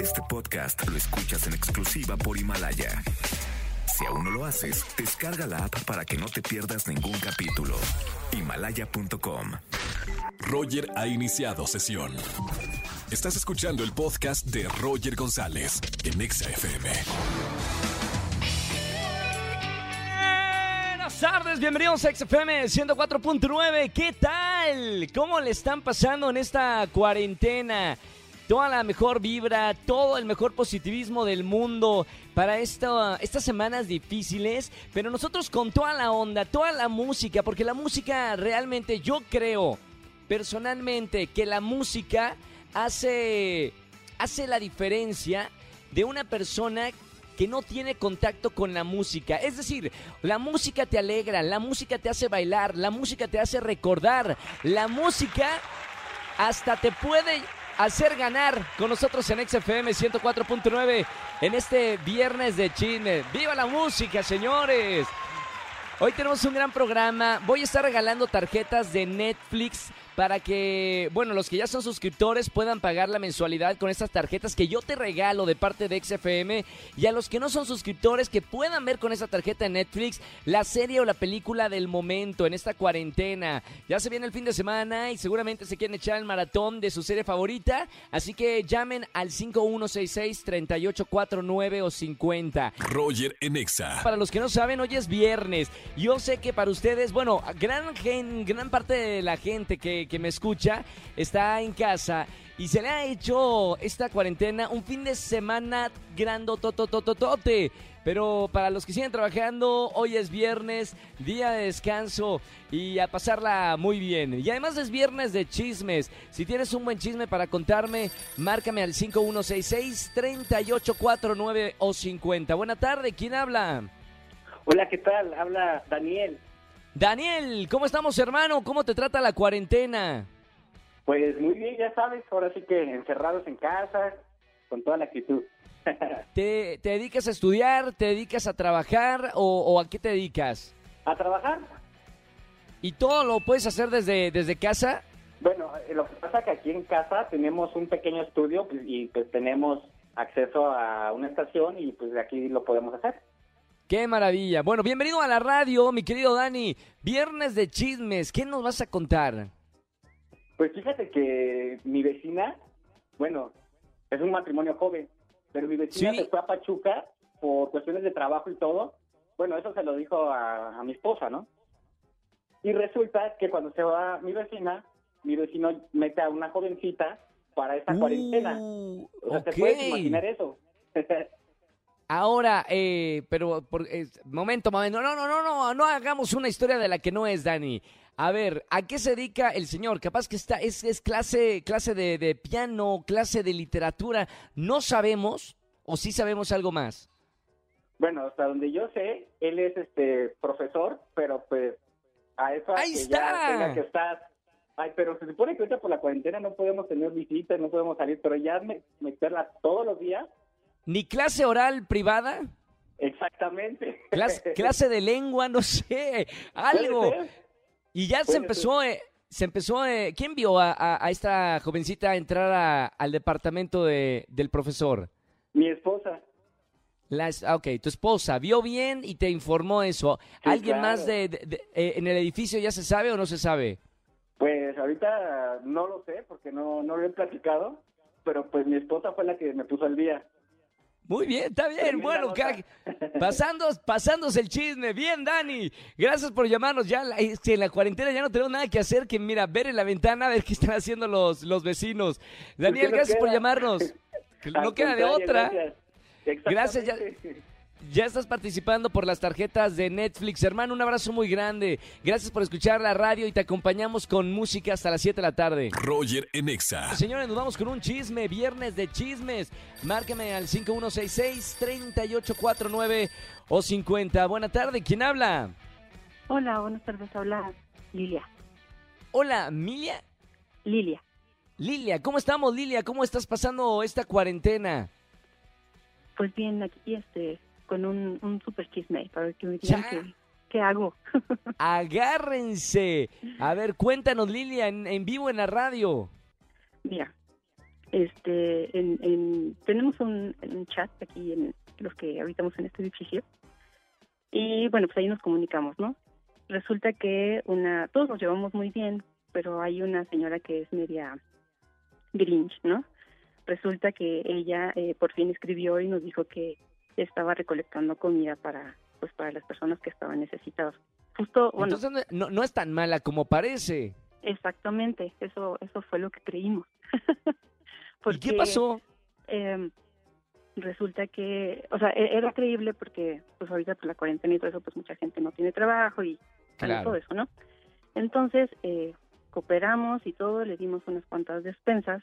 Este podcast lo escuchas en exclusiva por Himalaya. Si aún no lo haces, descarga la app para que no te pierdas ningún capítulo. Himalaya.com. Roger ha iniciado sesión. Estás escuchando el podcast de Roger González en Exa FM. Buenas tardes, bienvenidos a XFM 104.9. ¿Qué tal? ¿Cómo le están pasando en esta cuarentena? Toda la mejor vibra, todo el mejor positivismo del mundo para esta- estas semanas difíciles, pero nosotros con toda la onda, toda la música, porque la música realmente yo creo personalmente que la música hace, hace la diferencia de una persona que no tiene contacto con la música. Es decir, la música te alegra, la música te hace bailar, la música te hace recordar, la música hasta te puede hacer ganar con nosotros en XFM 104.9 en este viernes de chisme. ¡Viva la música, señores! Hoy tenemos un gran programa. Voy a estar regalando tarjetas de Netflix para que, bueno, los que ya son suscriptores puedan pagar la mensualidad con estas tarjetas que yo te regalo de parte de XFM y a los que no son suscriptores que puedan ver con esa tarjeta de Netflix la serie o la película del momento en esta cuarentena. Ya se viene el fin de semana y seguramente se quieren echar el maratón de su serie favorita, así que llamen al 5166-3849 o 50. Roger en Exa. Para los que no saben, hoy es viernes. Yo sé que para ustedes, bueno, gran, gen- gran parte de la gente que, que me escucha está en casa y se le ha hecho esta cuarentena un fin de semana grandototototote. Pero para los que siguen trabajando, hoy es viernes, día de descanso y a pasarla muy bien. Y además es viernes de chismes. Si tienes un buen chisme para contarme, márcame al 5166-3849 o 50. Buena tarde, ¿quién habla? Hola, ¿qué tal? Habla Daniel. Daniel, ¿cómo estamos, hermano? ¿Cómo te trata la cuarentena? Pues muy bien, ya sabes, ahora sí que encerrados en casa, con toda la actitud. ¿Te, te dedicas a estudiar? ¿Te dedicas a trabajar? O, o a qué te dedicas? ¿A trabajar? ¿Y todo lo puedes hacer desde, desde casa? Bueno, eh, lo que pasa es que aquí en casa tenemos un pequeño estudio pues, y pues tenemos acceso a una estación y pues de aquí lo podemos hacer. ¡Qué maravilla! Bueno, bienvenido a la radio, mi querido Dani. Viernes de chismes, ¿qué nos vas a contar? Pues fíjate que mi vecina, bueno, es un matrimonio joven, pero mi vecina Sí. se fue a Pachuca por cuestiones de trabajo y todo. Bueno, eso se lo dijo a, a mi esposa, ¿no? Y resulta que cuando se va mi vecina, mi vecino mete a una jovencita para esta cuarentena. Uh, O sea. ¿te puedes imaginar eso? Ahora, eh, pero, por, eh, momento, momento, no, no, no, no, no hagamos una historia de la que no es, Dani. A ver, ¿a qué se dedica el señor? Capaz que está, es, es clase, clase de, de piano, clase de literatura. No sabemos, o sí sabemos algo más. bueno, hasta donde yo sé, él es este profesor, pero pues a eso ¡Ahí que está! ya tenga que estar. Ay, pero se supone que ahorita por la cuarentena no podemos tener visitas, no podemos salir, pero ya me- meterla todos los días, ¿Ni clase oral privada? exactamente. Clase, clase de lengua, no sé, algo. Y ya se empezó, eh, se empezó, eh, ¿quién vio a, a- a esta jovencita entrar a- al departamento de- del profesor? Mi esposa. La ah, ok, tu esposa vio bien y te informó eso. Sí, ¿Alguien más claro. de, de- de- eh, en el edificio ya se sabe o no se sabe? Pues ahorita no lo sé porque no, no lo he platicado, pero pues mi esposa fue la que me puso al día. Muy bien, está bien. Bueno, nota. ca- pasando, pasándose el chisme. Bien, Dani. Gracias por llamarnos. Ya la- es que en la cuarentena ya no tenemos nada que hacer que, mira, ver en la ventana a ver qué están haciendo los, los vecinos. Daniel, ¿qué nos gracias por llamarnos. No queda de otra. Gracias, ya-. Ya estás participando por las tarjetas de Netflix. Hermano, un abrazo muy grande. Gracias por escuchar la radio y te acompañamos con música hasta las 7 de la tarde. Roger en Exa. Señores, nos vamos con un chisme, viernes de chismes. Márcame al 5166-3849 o 50. Buena tarde, ¿quién habla? Hola, buenas tardes. Habla Lilia. Hola, Milia. Lilia. Lilia, ¿cómo estamos, Lilia? ¿Cómo estás pasando esta cuarentena? Pues bien, aquí este, con un, un super chisme para que me digan Ya. qué, qué hago. Agárrense. A ver, cuéntanos, Lilia, en, en vivo en la radio. Mira, este, en, en- tenemos un, un chat aquí en los que habitamos en este edificio y bueno, pues ahí nos comunicamos, ¿no? Resulta que una, todos nos llevamos muy bien, pero hay una señora que es media grinch, ¿no? Resulta que ella eh, por fin escribió y nos dijo que estaba recolectando comida para, pues, para las personas que estaban necesitadas. Justo, bueno, Entonces no, no es tan mala como parece. exactamente, eso, eso fue lo que creímos. ¿Y qué pasó? eh, resulta que, o sea, e- era creíble porque, pues ahorita por la cuarentena y todo eso, pues mucha gente no tiene trabajo y Claro. todo eso, ¿no? Entonces, eh, cooperamos y todo, le dimos unas cuantas despensas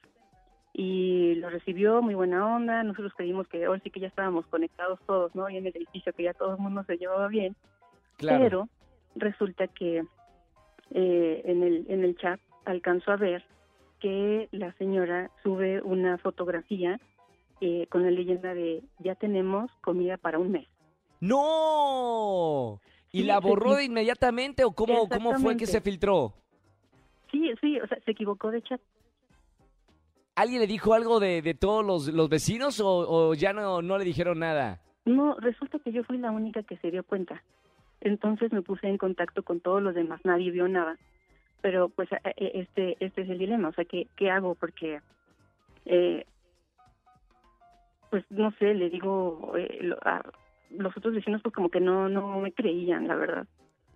y lo recibió muy buena onda. Nosotros creímos que ahora sí que ya estábamos conectados todos, ¿no? Y en el edificio que ya todo el mundo se llevaba bien. Claro. Pero resulta que eh, en, el, en el chat alcanzó a ver que la señora sube una fotografía eh, con la leyenda de ya tenemos comida para un mes. ¡No! ¿Y Sí, la borró de inmediatamente o cómo, cómo fue que se filtró? Sí, sí, o sea, se equivocó de chat. ¿Alguien le dijo algo de, de todos los, los vecinos o, ya no, no le dijeron nada? No, resulta que yo fui la única que se dio cuenta. Entonces me puse en contacto con todos los demás, nadie vio nada. Pero pues a- e- este este es el dilema, o sea, ¿qué, qué hago? Porque, eh, pues no sé, le digo, eh, a los otros vecinos pues como que no, no me creían, la verdad.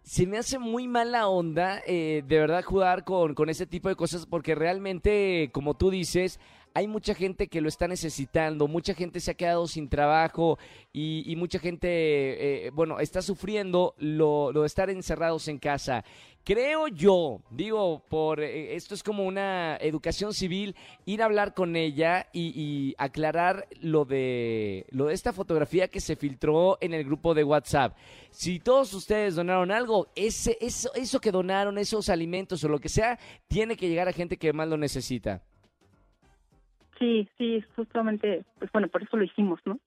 Se me hace muy mala onda, eh, de verdad, jugar con, con ese tipo de cosas, porque realmente, como tú dices, hay mucha gente que lo está necesitando, mucha gente se ha quedado sin trabajo y, mucha gente, eh, bueno, está sufriendo lo, lo de estar encerrados en casa. Creo yo, digo, por eh, esto es como una educación civil, ir a hablar con ella y, y aclarar lo de lo de esta fotografía que se filtró en el grupo de WhatsApp. Si todos ustedes donaron algo, ese, eso, eso que donaron, esos alimentos o lo que sea, tiene que llegar a gente que más lo necesita. Sí, sí, justamente, pues bueno, por eso lo hicimos, ¿no?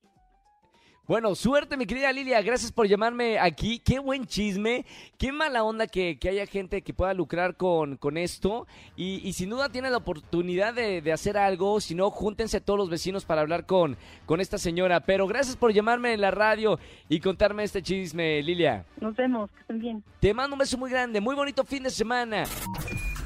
Bueno, suerte, mi querida Lilia. Gracias por llamarme aquí. Qué buen chisme. Qué mala onda que, que haya gente que pueda lucrar con, con esto. Y, y sin duda tiene la oportunidad de, de hacer algo. Si no, júntense todos los vecinos para hablar con, con esta señora. Pero gracias por llamarme en la radio y contarme este chisme, Lilia. Nos vemos, que estén bien. Te mando un beso muy grande. Muy bonito fin de semana.